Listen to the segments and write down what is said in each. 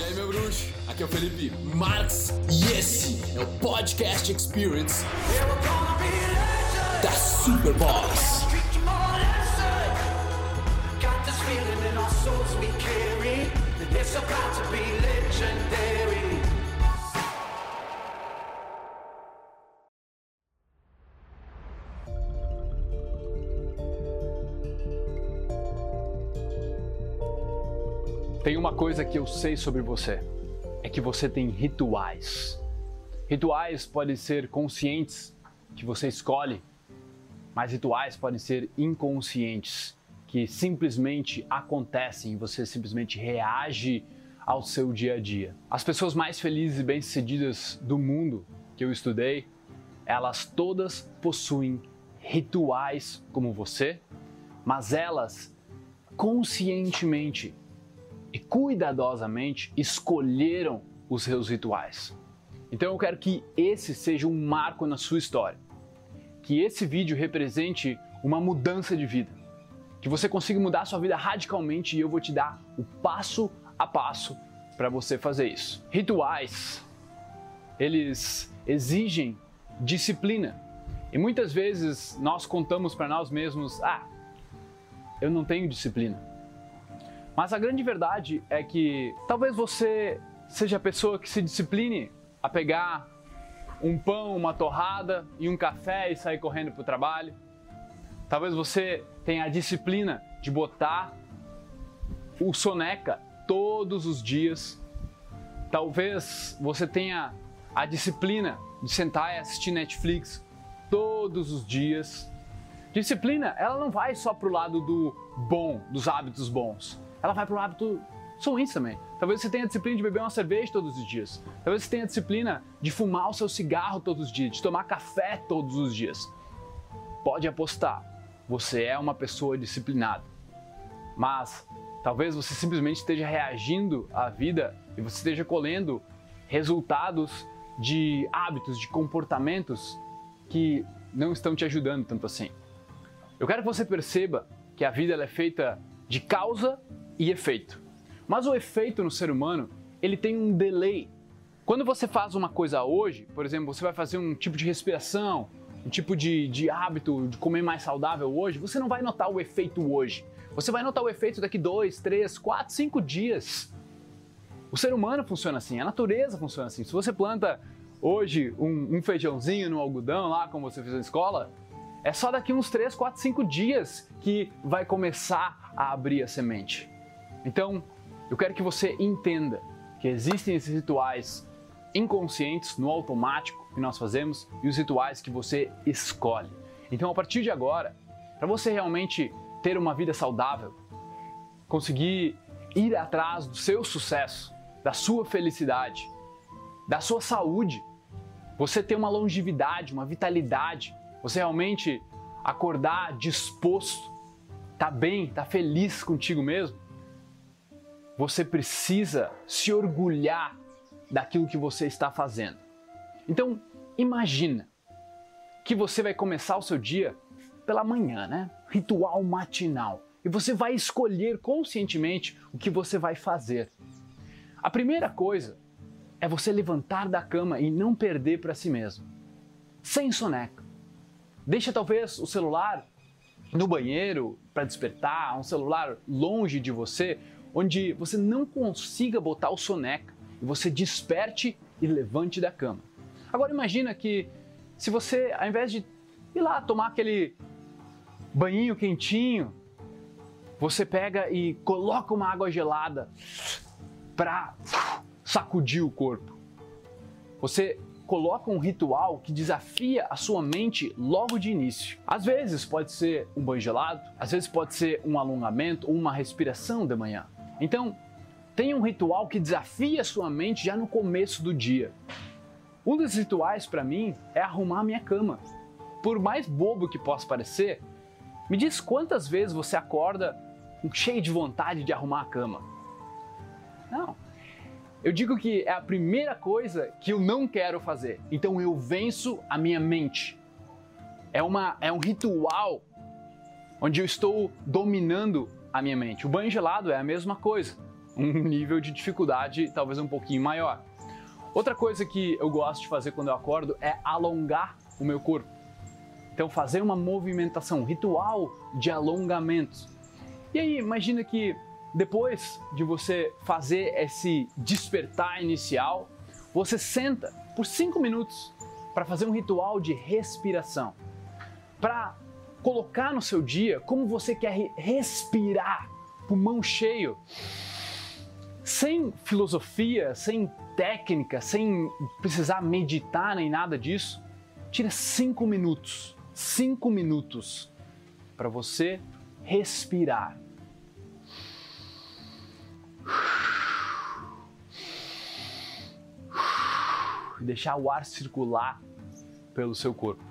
E aí, meu bruxo? Aqui é o Felipe Marx e esse é o Podcast Experience da Superboss. Tem uma coisa que eu sei sobre você, é que você tem rituais. Rituais podem ser conscientes, que você escolhe, mas rituais podem ser inconscientes, que simplesmente acontecem e você simplesmente reage ao seu dia a dia. As pessoas mais felizes e bem-sucedidas do mundo que eu estudei, elas todas possuem rituais como você, mas elas conscientemente e cuidadosamente escolheram os seus rituais. Então eu quero que esse seja um marco na sua história. Que esse vídeo represente uma mudança de vida. Que você consiga mudar a sua vida radicalmente e eu vou te dar o passo a passo para você fazer isso. Rituais, eles exigem disciplina. E muitas vezes nós contamos para nós mesmos: ah, eu não tenho disciplina. Mas a grande verdade é que talvez você seja a pessoa que se discipline a pegar um pão, uma torrada e um café e sair correndo para o trabalho. Talvez você tenha a disciplina de botar o soneca todos os dias. Talvez você tenha a disciplina de sentar e assistir Netflix todos os dias. Disciplina, ela não vai só pro lado do bom, dos hábitos bons ela vai para o hábito ruins também. Talvez você tenha a disciplina de beber uma cerveja todos os dias. Talvez você tenha a disciplina de fumar o seu cigarro todos os dias, de tomar café todos os dias. Pode apostar, você é uma pessoa disciplinada. Mas talvez você simplesmente esteja reagindo à vida e você esteja colhendo resultados de hábitos, de comportamentos que não estão te ajudando tanto assim. Eu quero que você perceba que a vida é feita de causa e efeito. Mas o efeito no ser humano, ele tem um delay. Quando você faz uma coisa hoje, por exemplo, você vai fazer um tipo de respiração, um tipo de, de hábito de comer mais saudável hoje, você não vai notar o efeito hoje. Você vai notar o efeito daqui dois, três, quatro, cinco dias. O ser humano funciona assim, a natureza funciona assim. Se você planta hoje um, um feijãozinho no algodão lá, como você fez na escola, é só daqui uns 3, 4, 5 dias que vai começar a abrir a semente. Então, eu quero que você entenda que existem esses rituais inconscientes no automático que nós fazemos e os rituais que você escolhe. Então, a partir de agora, para você realmente ter uma vida saudável, conseguir ir atrás do seu sucesso, da sua felicidade, da sua saúde, você ter uma longevidade, uma vitalidade, você realmente acordar disposto, tá bem, tá feliz contigo mesmo, você precisa se orgulhar daquilo que você está fazendo. Então, imagina que você vai começar o seu dia pela manhã, né? Ritual matinal. E você vai escolher conscientemente o que você vai fazer. A primeira coisa é você levantar da cama e não perder para si mesmo. Sem soneca. Deixa talvez o celular no banheiro para despertar, um celular longe de você, onde você não consiga botar o soneca e você desperte e levante da cama. Agora imagina que se você, ao invés de ir lá tomar aquele banhinho quentinho, você pega e coloca uma água gelada para sacudir o corpo. Você coloca um ritual que desafia a sua mente logo de início. Às vezes pode ser um banho gelado, às vezes pode ser um alongamento ou uma respiração de manhã. Então, tenha um ritual que desafie a sua mente já no começo do dia. Um dos rituais para mim é arrumar a minha cama. Por mais bobo que possa parecer, me diz quantas vezes você acorda cheio de vontade de arrumar a cama. Não. Eu digo que é a primeira coisa que eu não quero fazer. Então eu venço a minha mente. É, uma, é um ritual onde eu estou dominando a minha mente. O banho gelado é a mesma coisa. um nível de dificuldade talvez um pouquinho maior. Outra coisa que eu gosto de fazer quando eu acordo é alongar o meu corpo. Então, fazer uma movimentação, um ritual de alongamento. E aí, imagina que depois de você fazer esse despertar inicial, você senta por cinco minutos para fazer um ritual de respiração, para colocar no seu dia como você quer respirar, pulmão cheio, sem filosofia, sem técnica, sem precisar meditar nem nada disso. Tira cinco minutos, cinco minutos para você respirar. Deixar o ar circular pelo seu corpo.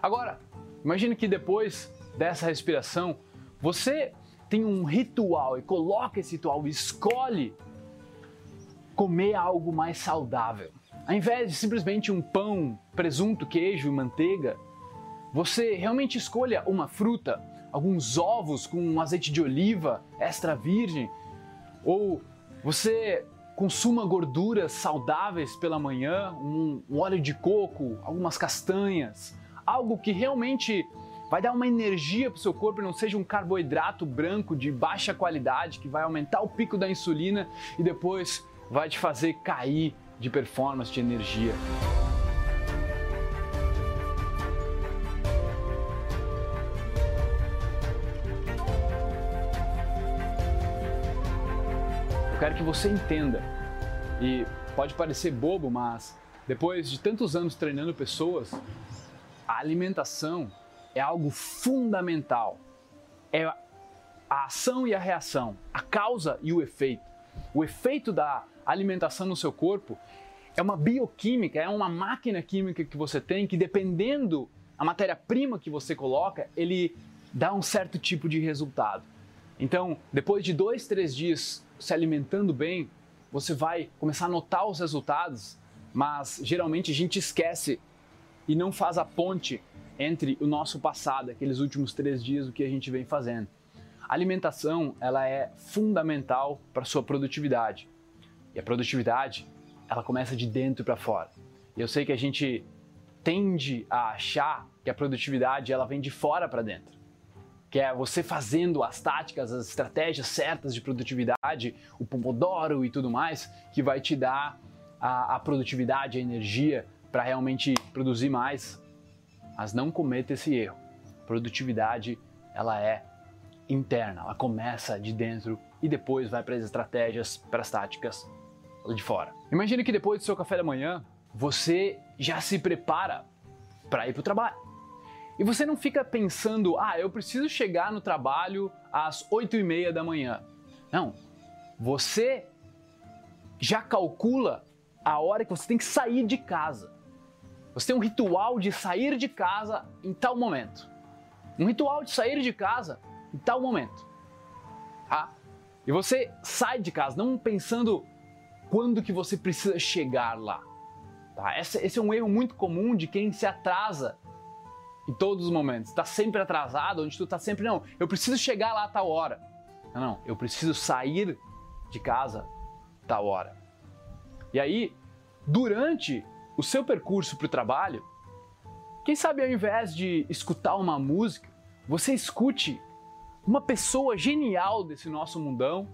Agora, imagine que depois dessa respiração, você tem um ritual e coloca esse ritual, escolhe comer algo mais saudável. Ao invés de simplesmente um pão, presunto, queijo e manteiga, você realmente escolha uma fruta, alguns ovos com um azeite de oliva extra virgem, ou você consuma gorduras saudáveis pela manhã, um, um óleo de coco, algumas castanhas, algo que realmente vai dar uma energia para o seu corpo não seja um carboidrato branco de baixa qualidade que vai aumentar o pico da insulina e depois vai te fazer cair de performance, de energia. Eu quero que você entenda, e pode parecer bobo, mas depois de tantos anos treinando pessoas, a alimentação é algo fundamental. É a ação e a reação, a causa e o efeito. O efeito da alimentação no seu corpo é uma bioquímica, é uma máquina química que você tem que, dependendo a matéria-prima que você coloca, ele dá um certo tipo de resultado. Então, depois de dois, três dias se alimentando bem, você vai começar a notar os resultados, mas geralmente a gente esquece e não faz a ponte entre o nosso passado, aqueles últimos três dias, o que a gente vem fazendo. A alimentação ela é fundamental para sua produtividade e a produtividade ela começa de dentro para fora. Eu sei que a gente tende a achar que a produtividade ela vem de fora para dentro, que é você fazendo as táticas, as estratégias certas de produtividade, o pomodoro e tudo mais, que vai te dar a, a produtividade, a energia para realmente produzir mais mas não cometa esse erro. Produtividade, ela é interna, ela começa de dentro e depois vai para as estratégias, para as táticas de fora. Imagine que depois do seu café da manhã, você já se prepara para ir para o trabalho. E você não fica pensando, ah, eu preciso chegar no trabalho às 8 e meia da manhã. Não. Você já calcula a hora que você tem que sair de casa. Você tem um ritual de sair de casa em tal momento. Um ritual de sair de casa em tal momento. Tá? E você sai de casa não pensando quando que você precisa chegar lá. Tá? Esse, esse é um erro muito comum de quem se atrasa em todos os momentos. Está sempre atrasado, onde tu está sempre, não, eu preciso chegar lá a tal hora. Não, não, eu preciso sair de casa tal hora. E aí, durante o seu percurso para o trabalho, quem sabe ao invés de escutar uma música, você escute uma pessoa genial desse nosso mundão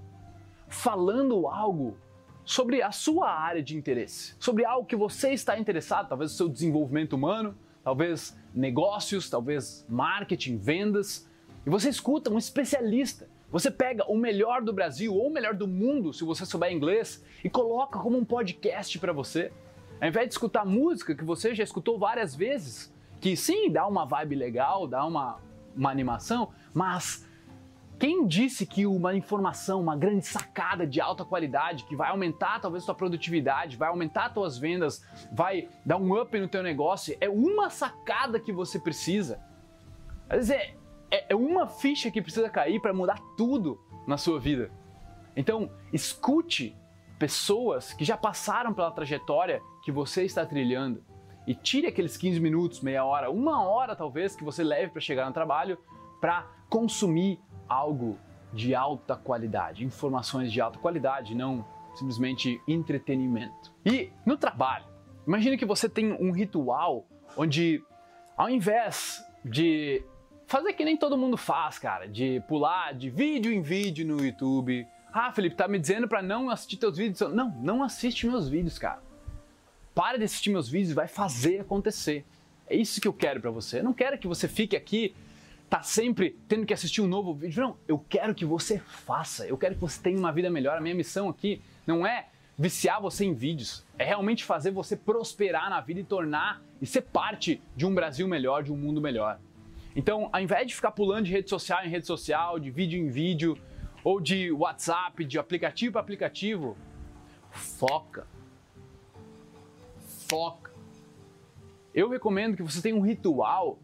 falando algo sobre a sua área de interesse, sobre algo que você está interessado, talvez o seu desenvolvimento humano, talvez negócios, talvez marketing, vendas, e você escuta um especialista. Você pega o melhor do Brasil ou o melhor do mundo, se você souber inglês, e coloca como um podcast para você. Ao invés de escutar música que você já escutou várias vezes, que sim, dá uma vibe legal, dá uma, uma animação, mas quem disse que uma informação, uma grande sacada de alta qualidade, que vai aumentar talvez sua produtividade, vai aumentar suas vendas, vai dar um up no teu negócio, é uma sacada que você precisa. Às vezes é, é, é uma ficha que precisa cair para mudar tudo na sua vida. Então, escute pessoas que já passaram pela trajetória que você está trilhando e tire aqueles 15 minutos, meia hora, uma hora talvez que você leve para chegar no trabalho para consumir algo de alta qualidade, informações de alta qualidade, não simplesmente entretenimento. E no trabalho, imagine que você tem um ritual onde, ao invés de fazer que nem todo mundo faz, cara, de pular de vídeo em vídeo no YouTube. Ah, Felipe, tá me dizendo para não assistir teus vídeos? Não, não assiste meus vídeos, cara. Para de assistir meus vídeos e vai fazer acontecer. É isso que eu quero para você. Eu não quero que você fique aqui tá sempre tendo que assistir um novo vídeo. Não, eu quero que você faça. Eu quero que você tenha uma vida melhor. A minha missão aqui não é viciar você em vídeos, é realmente fazer você prosperar na vida e tornar e ser parte de um Brasil melhor, de um mundo melhor. Então, ao invés de ficar pulando de rede social em rede social, de vídeo em vídeo, ou de WhatsApp, de aplicativo para aplicativo, foca. Foca. Eu recomendo que você tenha um ritual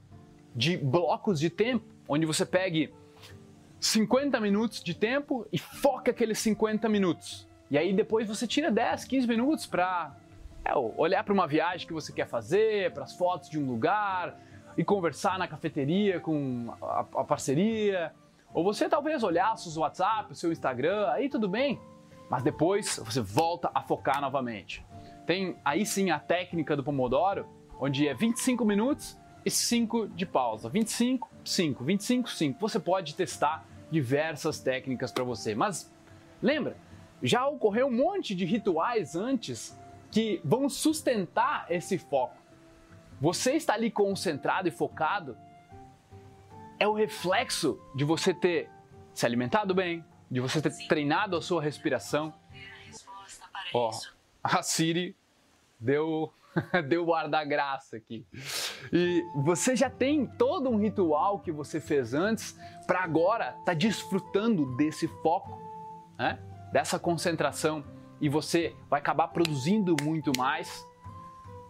de blocos de tempo, onde você pegue 50 minutos de tempo e foca aqueles 50 minutos. E aí depois você tira 10, 15 minutos para é, olhar para uma viagem que você quer fazer, para as fotos de um lugar e conversar na cafeteria com a, a parceria. Ou você talvez olhar seus WhatsApp, seu Instagram, aí tudo bem. Mas depois você volta a focar novamente. Tem aí sim a técnica do Pomodoro, onde é 25 minutos e 5 de pausa. 25, 5, 25, 5. Você pode testar diversas técnicas para você. Mas lembra, já ocorreu um monte de rituais antes que vão sustentar esse foco. Você está ali concentrado e focado é o reflexo de você ter se alimentado bem, de você ter treinado a sua respiração. Oh, a Siri deu deu guarda-graça aqui. E você já tem todo um ritual que você fez antes para agora tá desfrutando desse foco, né? dessa concentração e você vai acabar produzindo muito mais.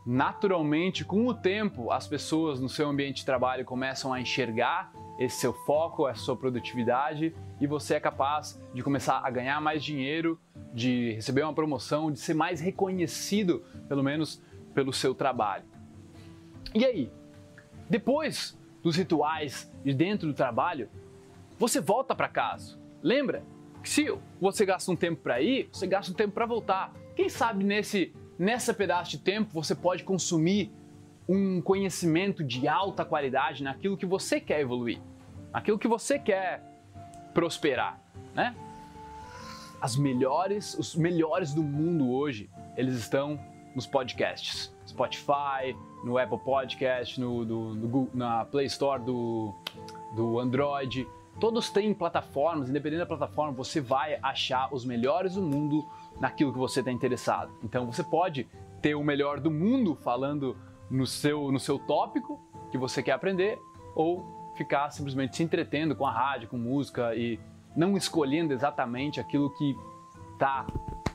Naturalmente, com o tempo, as pessoas no seu ambiente de trabalho começam a enxergar esse seu foco, essa sua produtividade e você é capaz de começar a ganhar mais dinheiro, de receber uma promoção, de ser mais reconhecido, pelo menos pelo seu trabalho. E aí, depois dos rituais de dentro do trabalho, você volta para casa. Lembra que se você gasta um tempo para ir, você gasta um tempo para voltar. Quem sabe nesse nessa pedaço de tempo você pode consumir um conhecimento de alta qualidade naquilo que você quer evoluir, naquilo que você quer prosperar, né? As melhores, os melhores do mundo hoje, eles estão nos podcasts. Spotify, no Apple Podcast, no, do, do, na Play Store do, do Android. Todos têm plataformas, independente da plataforma, você vai achar os melhores do mundo naquilo que você está interessado. Então você pode ter o melhor do mundo falando no seu, no seu tópico que você quer aprender, ou ficar simplesmente se entretendo com a rádio, com música e não escolhendo exatamente aquilo que está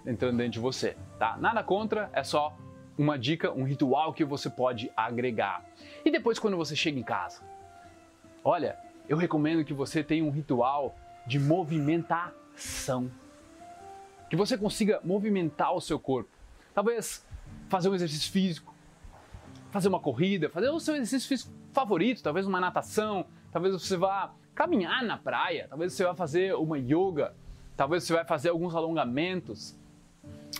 entrando dentro de você, tá? Nada contra, é só uma dica, um ritual que você pode agregar. E depois quando você chega em casa, olha, eu recomendo que você tenha um ritual de movimentação. Que você consiga movimentar o seu corpo. Talvez fazer um exercício físico, fazer uma corrida, fazer o seu exercício físico favorito, talvez uma natação, talvez você vá caminhar na praia, talvez você vá fazer uma yoga, talvez você vai fazer alguns alongamentos,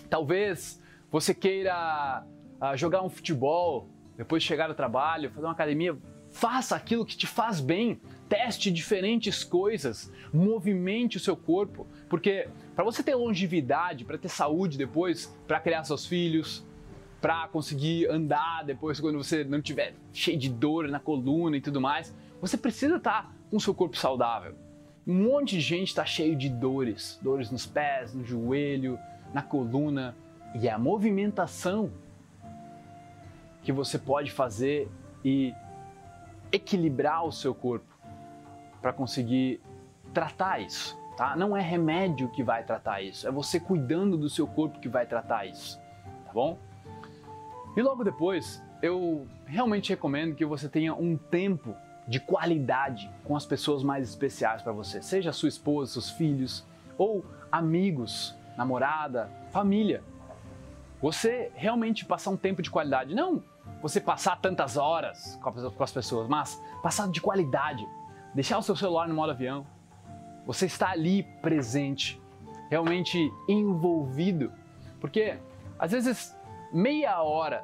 Talvez você queira uh, jogar um futebol, depois de chegar ao trabalho, fazer uma academia. Faça aquilo que te faz bem. Teste diferentes coisas, movimente o seu corpo, porque para você ter longevidade, para ter saúde depois, para criar seus filhos, para conseguir andar depois quando você não tiver cheio de dor na coluna e tudo mais, você precisa estar tá com seu corpo saudável. Um monte de gente está cheio de dores, dores nos pés, no joelho, na coluna e a movimentação que você pode fazer e equilibrar o seu corpo para conseguir tratar isso, tá? Não é remédio que vai tratar isso, é você cuidando do seu corpo que vai tratar isso, tá bom? E logo depois, eu realmente recomendo que você tenha um tempo de qualidade com as pessoas mais especiais para você, seja sua esposa, seus filhos ou amigos namorada, família. Você realmente passar um tempo de qualidade, não você passar tantas horas com as pessoas, mas passar de qualidade. Deixar o seu celular no modo avião, você está ali presente, realmente envolvido. Porque às vezes meia hora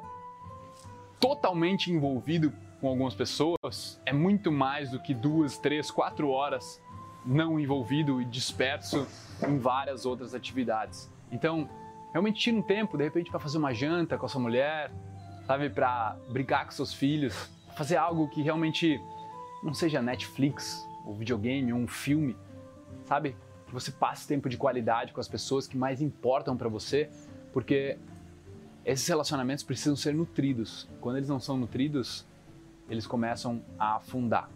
totalmente envolvido com algumas pessoas é muito mais do que duas, três, quatro horas não envolvido e disperso em várias outras atividades. Então, realmente tira um tempo, de repente, para fazer uma janta com a sua mulher, sabe, para brincar com seus filhos, fazer algo que realmente não seja Netflix, ou videogame, ou um filme, sabe? Que você passe tempo de qualidade com as pessoas que mais importam para você, porque esses relacionamentos precisam ser nutridos. Quando eles não são nutridos, eles começam a afundar.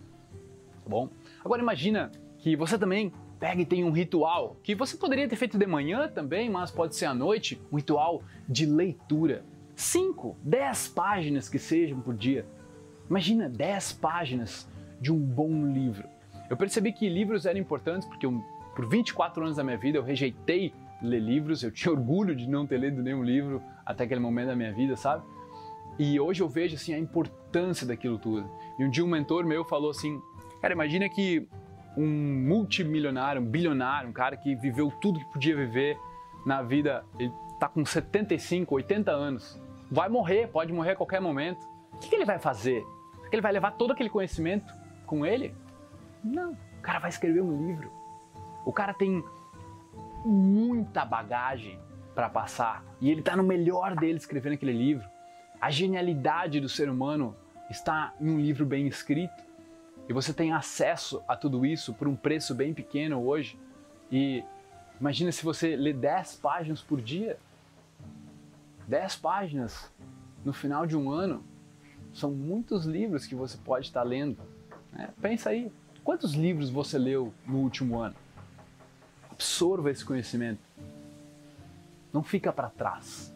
Tá bom? Agora imagina que você também pega e tem um ritual que você poderia ter feito de manhã também, mas pode ser à noite, um ritual de leitura. 5, 10 páginas que sejam por dia. Imagina 10 páginas de um bom livro. Eu percebi que livros eram importantes porque eu, por 24 anos da minha vida eu rejeitei ler livros, eu tinha orgulho de não ter lido nenhum livro até aquele momento da minha vida, sabe? E hoje eu vejo assim a importância daquilo tudo. E um dia um mentor meu falou assim: "Cara, imagina que um multimilionário, um bilionário, um cara que viveu tudo que podia viver na vida, ele tá com 75, 80 anos, vai morrer, pode morrer a qualquer momento. O que, que ele vai fazer? Ele vai levar todo aquele conhecimento com ele? Não. O cara vai escrever um livro. O cara tem muita bagagem para passar e ele está no melhor dele escrevendo aquele livro. A genialidade do ser humano está em um livro bem escrito e você tem acesso a tudo isso por um preço bem pequeno hoje. E imagina se você lê 10 páginas por dia. 10 páginas no final de um ano são muitos livros que você pode estar lendo. Né? Pensa aí, quantos livros você leu no último ano? Absorva esse conhecimento. Não fica para trás,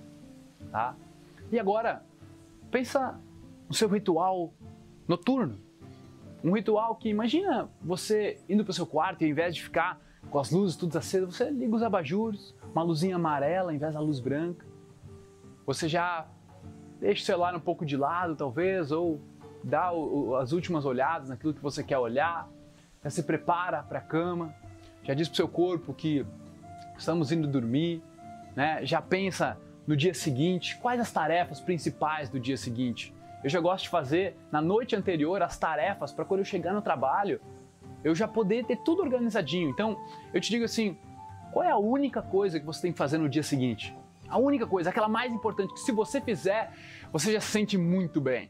tá? E agora, pensa no seu ritual noturno. Um ritual que imagina você indo para o seu quarto e ao invés de ficar com as luzes tudo acesas, você liga os abajures, uma luzinha amarela em vez da luz branca. Você já deixa o celular um pouco de lado, talvez, ou dá o, as últimas olhadas naquilo que você quer olhar, já se prepara para a cama, já diz para o seu corpo que estamos indo dormir, né? já pensa no dia seguinte, quais as tarefas principais do dia seguinte. Eu já gosto de fazer na noite anterior as tarefas para quando eu chegar no trabalho eu já poder ter tudo organizadinho. Então, eu te digo assim, qual é a única coisa que você tem que fazer no dia seguinte? A única coisa, aquela mais importante, que se você fizer, você já se sente muito bem.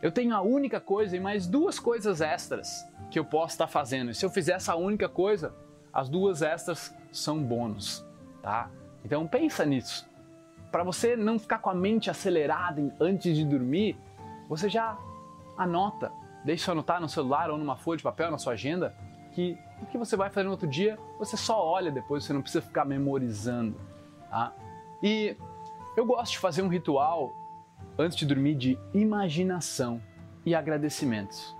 Eu tenho a única coisa e mais duas coisas extras que eu posso estar fazendo. E se eu fizer essa única coisa, as duas extras são bônus, tá? Então pensa nisso para você não ficar com a mente acelerada antes de dormir, você já anota, deixa anotar no celular ou numa folha de papel na sua agenda que o que você vai fazer no outro dia, você só olha depois, você não precisa ficar memorizando. Tá? E eu gosto de fazer um ritual antes de dormir de imaginação e agradecimentos.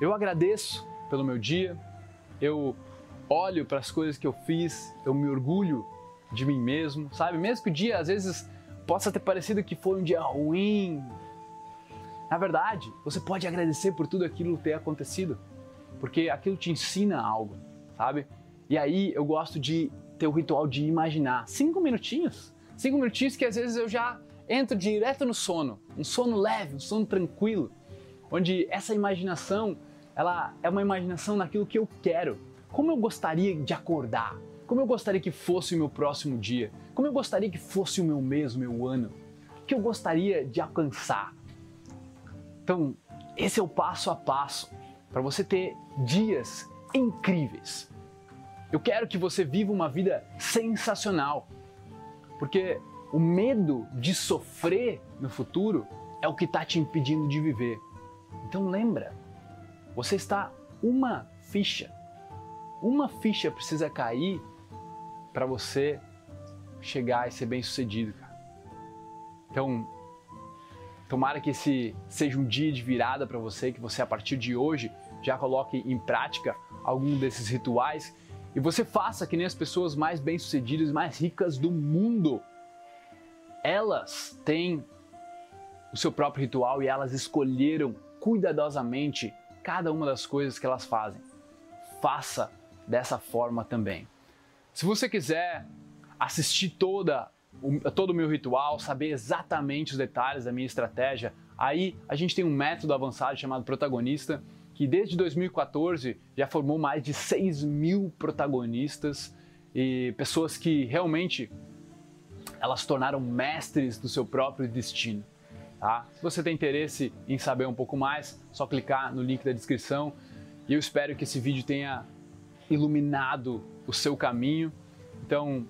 Eu agradeço pelo meu dia, eu olho para as coisas que eu fiz, eu me orgulho de mim mesmo, sabe? Mesmo que o dia às vezes possa ter parecido que foi um dia ruim. Na verdade, você pode agradecer por tudo aquilo ter acontecido, porque aquilo te ensina algo, sabe? E aí eu gosto de ter o ritual de imaginar cinco minutinhos, cinco minutinhos que às vezes eu já entro direto no sono, um sono leve, um sono tranquilo, onde essa imaginação ela é uma imaginação naquilo que eu quero, como eu gostaria de acordar, como eu gostaria que fosse o meu próximo dia? Como eu gostaria que fosse o meu mês, o meu ano? O que eu gostaria de alcançar? Então, esse é o passo a passo para você ter dias incríveis. Eu quero que você viva uma vida sensacional, porque o medo de sofrer no futuro é o que está te impedindo de viver. Então lembra, você está uma ficha, uma ficha precisa cair para você chegar e ser bem sucedido, cara. Então, tomara que esse seja um dia de virada para você, que você a partir de hoje já coloque em prática algum desses rituais e você faça que nem as pessoas mais bem-sucedidas, mais ricas do mundo. Elas têm o seu próprio ritual e elas escolheram cuidadosamente cada uma das coisas que elas fazem. faça dessa forma também. Se você quiser assistir toda todo o meu ritual, saber exatamente os detalhes da minha estratégia, aí a gente tem um método avançado chamado Protagonista, que desde 2014 já formou mais de 6 mil protagonistas e pessoas que realmente elas se tornaram mestres do seu próprio destino. Tá? Se você tem interesse em saber um pouco mais, só clicar no link da descrição e eu espero que esse vídeo tenha iluminado o seu caminho. Então,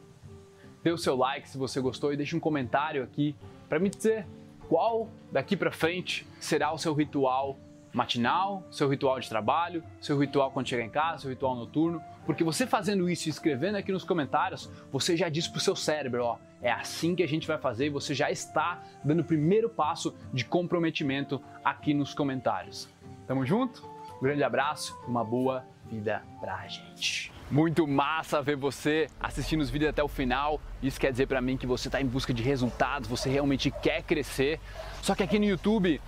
dê o seu like se você gostou e deixe um comentário aqui para me dizer qual daqui para frente será o seu ritual matinal, seu ritual de trabalho, seu ritual quando chegar em casa, seu ritual noturno, porque você fazendo isso e escrevendo aqui nos comentários, você já diz pro seu cérebro, ó, é assim que a gente vai fazer e você já está dando o primeiro passo de comprometimento aqui nos comentários. Tamo junto? Um grande abraço, uma boa vida pra gente. Muito massa ver você assistindo os vídeos até o final. Isso quer dizer para mim que você está em busca de resultados, você realmente quer crescer. Só que aqui no YouTube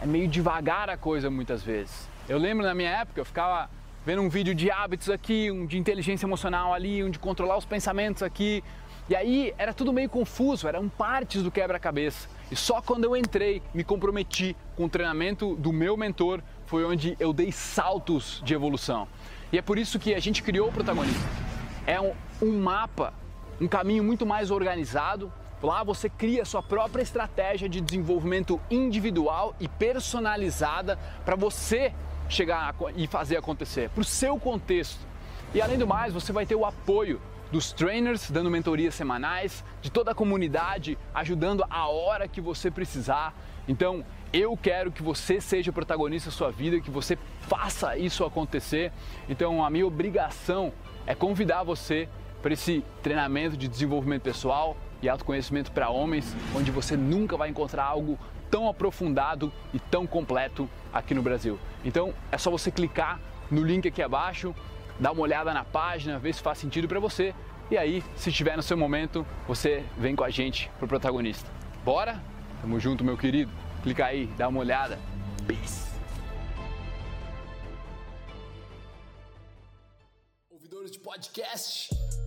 é meio devagar a coisa muitas vezes. Eu lembro na minha época, eu ficava vendo um vídeo de hábitos aqui, um de inteligência emocional ali, um de controlar os pensamentos aqui. E aí era tudo meio confuso, eram partes do quebra-cabeça. E só quando eu entrei, me comprometi com o treinamento do meu mentor, foi onde eu dei saltos de evolução. E é por isso que a gente criou o protagonista. É um, um mapa, um caminho muito mais organizado. Lá você cria sua própria estratégia de desenvolvimento individual e personalizada para você chegar e fazer acontecer, para o seu contexto. E além do mais, você vai ter o apoio dos trainers dando mentorias semanais, de toda a comunidade ajudando a hora que você precisar. Então, eu quero que você seja o protagonista da sua vida, que você faça isso acontecer. Então, a minha obrigação é convidar você para esse treinamento de desenvolvimento pessoal e autoconhecimento para homens, onde você nunca vai encontrar algo tão aprofundado e tão completo aqui no Brasil. Então, é só você clicar no link aqui abaixo, dar uma olhada na página, ver se faz sentido para você. E aí, se estiver no seu momento, você vem com a gente pro protagonista. Bora? Tamo junto, meu querido. Clica aí, dá uma olhada. Peace. Ouvidores de podcast,